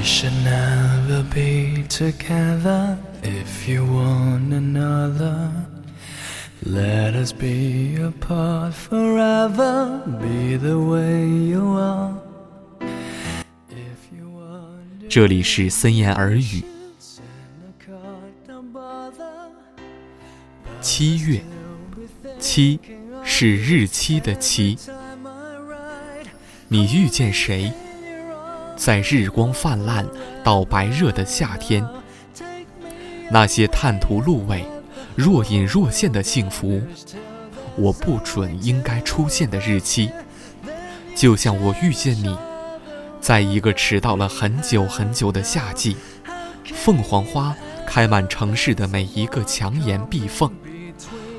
We should never be together if you want another. Let us be apart forever, be the way you are. If you want 这里是森言耳语。send a card, don't bother. 七月，七是日期的七。Time I ride, 你遇见谁？在日光泛滥到白热的夏天，那些探图路尾、若隐若现的幸福，我不准应该出现的日期，就像我遇见你，在一个迟到了很久很久的夏季，凤凰花开满城市的每一个墙沿壁缝，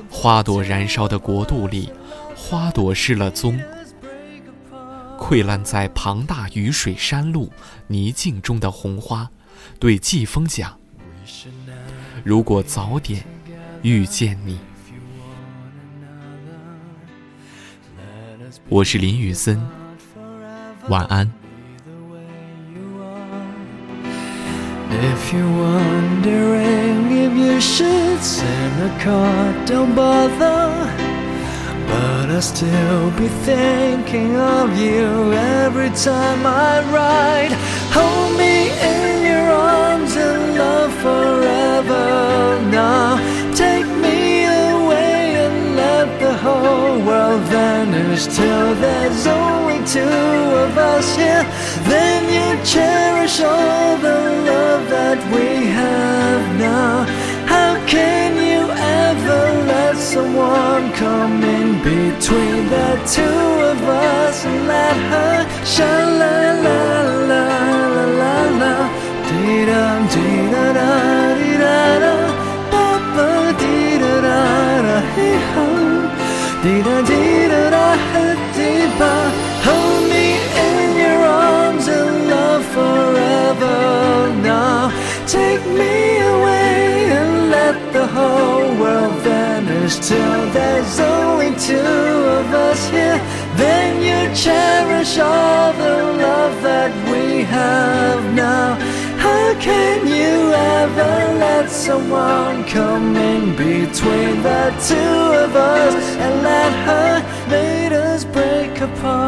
花朵燃烧的国度里，花朵失了踪。溃烂在庞大雨水山路泥泞中的红花，对季风讲：“如果早点遇见你。”我是林雨森，晚安。If you're wondering if you should send a card, don't bother. But I'll still be thinking of you every time I ride. Hold me in your arms and love forever. Now take me away and let the whole world vanish till there's only two of us here. Then you cherish all the love that we have now. Come in between the two of us and let her shine la Just till there's only two of us here. Then you cherish all the love that we have now. How can you ever let someone come in between the two of us and let her lead us break apart?